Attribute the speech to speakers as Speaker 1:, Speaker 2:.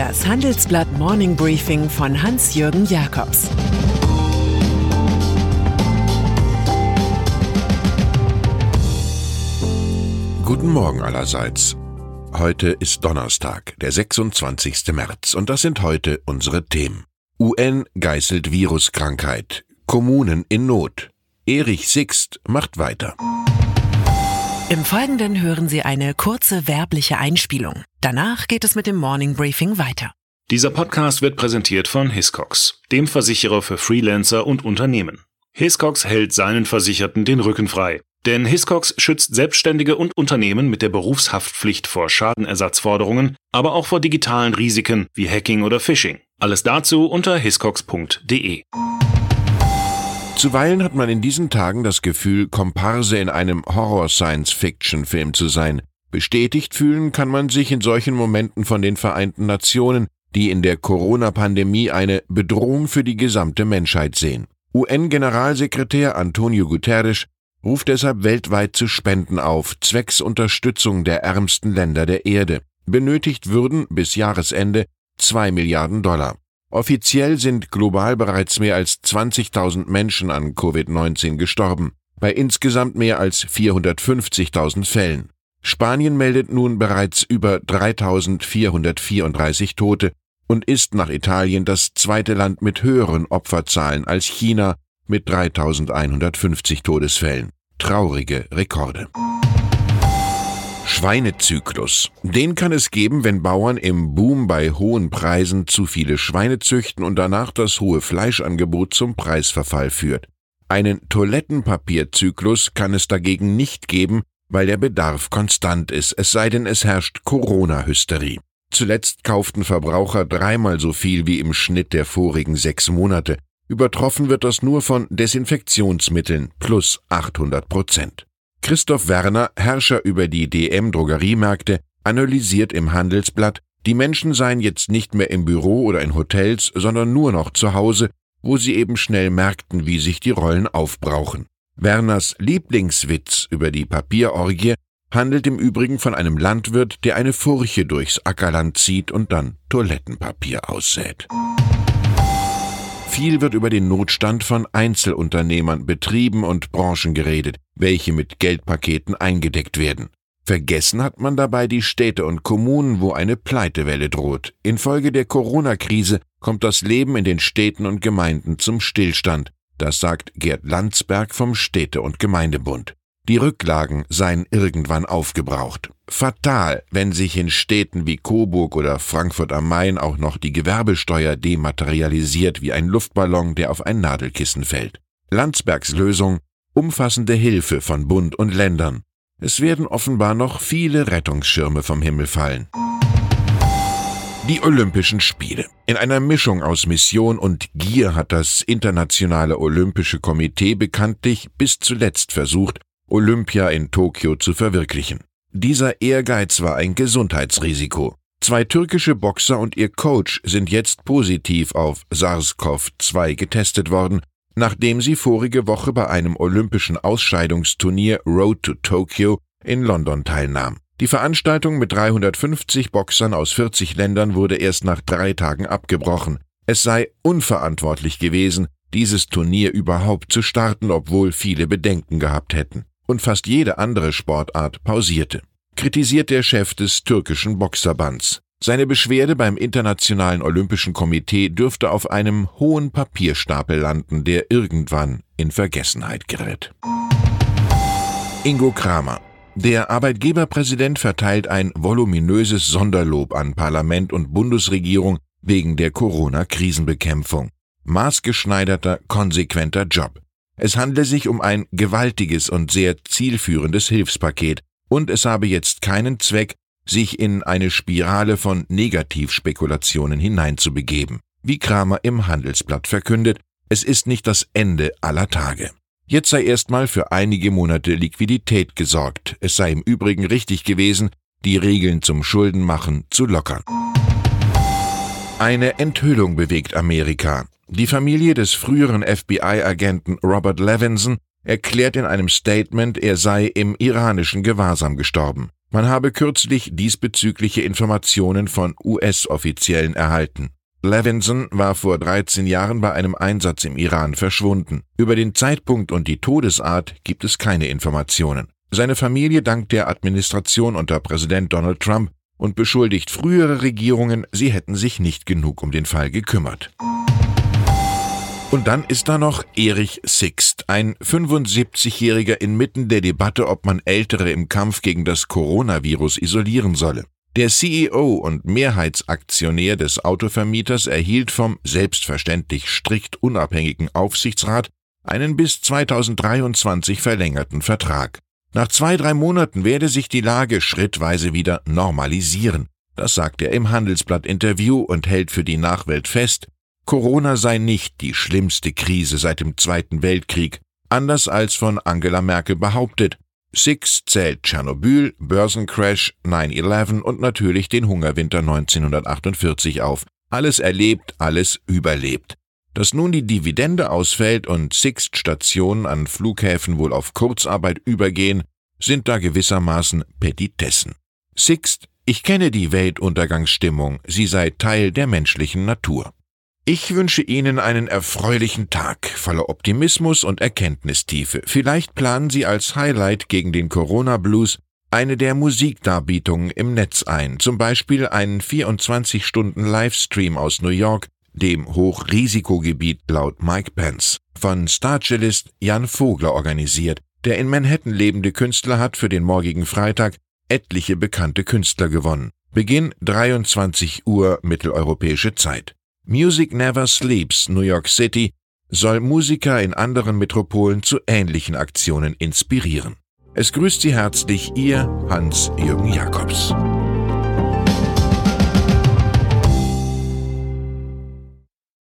Speaker 1: Das Handelsblatt Morning Briefing von Hans-Jürgen Jakobs
Speaker 2: Guten Morgen allerseits. Heute ist Donnerstag, der 26. März, und das sind heute unsere Themen. UN geißelt Viruskrankheit. Kommunen in Not. Erich Sixt macht weiter.
Speaker 1: Im Folgenden hören Sie eine kurze werbliche Einspielung. Danach geht es mit dem Morning Briefing weiter.
Speaker 3: Dieser Podcast wird präsentiert von Hiscox, dem Versicherer für Freelancer und Unternehmen. Hiscox hält seinen Versicherten den Rücken frei. Denn Hiscox schützt Selbstständige und Unternehmen mit der Berufshaftpflicht vor Schadenersatzforderungen, aber auch vor digitalen Risiken wie Hacking oder Phishing. Alles dazu unter hiscox.de.
Speaker 2: Zuweilen hat man in diesen Tagen das Gefühl, Komparse in einem Horror-Science-Fiction-Film zu sein. Bestätigt fühlen kann man sich in solchen Momenten von den Vereinten Nationen, die in der Corona-Pandemie eine Bedrohung für die gesamte Menschheit sehen. UN-Generalsekretär Antonio Guterres ruft deshalb weltweit zu Spenden auf, zwecks Unterstützung der ärmsten Länder der Erde. Benötigt würden bis Jahresende zwei Milliarden Dollar. Offiziell sind global bereits mehr als 20.000 Menschen an Covid-19 gestorben, bei insgesamt mehr als 450.000 Fällen. Spanien meldet nun bereits über 3.434 Tote und ist nach Italien das zweite Land mit höheren Opferzahlen als China mit 3.150 Todesfällen. Traurige Rekorde. Schweinezyklus. Den kann es geben, wenn Bauern im Boom bei hohen Preisen zu viele Schweine züchten und danach das hohe Fleischangebot zum Preisverfall führt. Einen Toilettenpapierzyklus kann es dagegen nicht geben, weil der Bedarf konstant ist, es sei denn es herrscht Corona-Hysterie. Zuletzt kauften Verbraucher dreimal so viel wie im Schnitt der vorigen sechs Monate. Übertroffen wird das nur von Desinfektionsmitteln plus 800 Prozent. Christoph Werner, Herrscher über die DM-Drogeriemärkte, analysiert im Handelsblatt, die Menschen seien jetzt nicht mehr im Büro oder in Hotels, sondern nur noch zu Hause, wo sie eben schnell merkten, wie sich die Rollen aufbrauchen. Werners Lieblingswitz über die Papierorgie handelt im Übrigen von einem Landwirt, der eine Furche durchs Ackerland zieht und dann Toilettenpapier aussät. Viel wird über den Notstand von Einzelunternehmern, Betrieben und Branchen geredet, welche mit Geldpaketen eingedeckt werden. Vergessen hat man dabei die Städte und Kommunen, wo eine Pleitewelle droht. Infolge der Corona-Krise kommt das Leben in den Städten und Gemeinden zum Stillstand. Das sagt Gerd Landsberg vom Städte- und Gemeindebund. Die Rücklagen seien irgendwann aufgebraucht. Fatal, wenn sich in Städten wie Coburg oder Frankfurt am Main auch noch die Gewerbesteuer dematerialisiert wie ein Luftballon, der auf ein Nadelkissen fällt. Landsbergs Lösung umfassende Hilfe von Bund und Ländern. Es werden offenbar noch viele Rettungsschirme vom Himmel fallen. Die Olympischen Spiele. In einer Mischung aus Mission und Gier hat das Internationale Olympische Komitee bekanntlich bis zuletzt versucht, Olympia in Tokio zu verwirklichen. Dieser Ehrgeiz war ein Gesundheitsrisiko. Zwei türkische Boxer und ihr Coach sind jetzt positiv auf SARS-CoV-2 getestet worden, nachdem sie vorige Woche bei einem olympischen Ausscheidungsturnier Road to Tokyo in London teilnahm. Die Veranstaltung mit 350 Boxern aus 40 Ländern wurde erst nach drei Tagen abgebrochen. Es sei unverantwortlich gewesen, dieses Turnier überhaupt zu starten, obwohl viele Bedenken gehabt hätten und fast jede andere Sportart pausierte. Kritisiert der Chef des türkischen Boxerbands. Seine Beschwerde beim Internationalen Olympischen Komitee dürfte auf einem hohen Papierstapel landen, der irgendwann in Vergessenheit gerät. Ingo Kramer. Der Arbeitgeberpräsident verteilt ein voluminöses Sonderlob an Parlament und Bundesregierung wegen der Corona-Krisenbekämpfung. Maßgeschneiderter, konsequenter Job. Es handle sich um ein gewaltiges und sehr zielführendes Hilfspaket, und es habe jetzt keinen Zweck, sich in eine Spirale von Negativspekulationen hineinzubegeben. Wie Kramer im Handelsblatt verkündet, es ist nicht das Ende aller Tage. Jetzt sei erstmal für einige Monate Liquidität gesorgt. Es sei im Übrigen richtig gewesen, die Regeln zum Schuldenmachen zu lockern. Eine Enthüllung bewegt Amerika. Die Familie des früheren FBI-Agenten Robert Levinson erklärt in einem Statement, er sei im iranischen Gewahrsam gestorben. Man habe kürzlich diesbezügliche Informationen von US-Offiziellen erhalten. Levinson war vor 13 Jahren bei einem Einsatz im Iran verschwunden. Über den Zeitpunkt und die Todesart gibt es keine Informationen. Seine Familie dankt der Administration unter Präsident Donald Trump und beschuldigt frühere Regierungen, sie hätten sich nicht genug um den Fall gekümmert. Und dann ist da noch Erich Sixt, ein 75-Jähriger inmitten der Debatte, ob man Ältere im Kampf gegen das Coronavirus isolieren solle. Der CEO und Mehrheitsaktionär des Autovermieters erhielt vom selbstverständlich strikt unabhängigen Aufsichtsrat einen bis 2023 verlängerten Vertrag. Nach zwei, drei Monaten werde sich die Lage schrittweise wieder normalisieren. Das sagt er im Handelsblatt-Interview und hält für die Nachwelt fest, Corona sei nicht die schlimmste Krise seit dem Zweiten Weltkrieg, anders als von Angela Merkel behauptet, Six zählt Tschernobyl, Börsencrash, 9-11 und natürlich den Hungerwinter 1948 auf. Alles erlebt, alles überlebt. Dass nun die Dividende ausfällt und Sixt-Stationen an Flughäfen wohl auf Kurzarbeit übergehen, sind da gewissermaßen Petitessen. Sixt, ich kenne die Weltuntergangsstimmung, sie sei Teil der menschlichen Natur. Ich wünsche Ihnen einen erfreulichen Tag voller Optimismus und Erkenntnistiefe. Vielleicht planen Sie als Highlight gegen den Corona Blues eine der Musikdarbietungen im Netz ein, zum Beispiel einen 24-Stunden-Livestream aus New York, dem Hochrisikogebiet laut Mike Pence, von Starcellist Jan Vogler organisiert. Der in Manhattan lebende Künstler hat für den morgigen Freitag etliche bekannte Künstler gewonnen. Beginn 23 Uhr mitteleuropäische Zeit. Music Never Sleeps New York City soll Musiker in anderen Metropolen zu ähnlichen Aktionen inspirieren. Es grüßt Sie herzlich Ihr Hans-Jürgen Jakobs.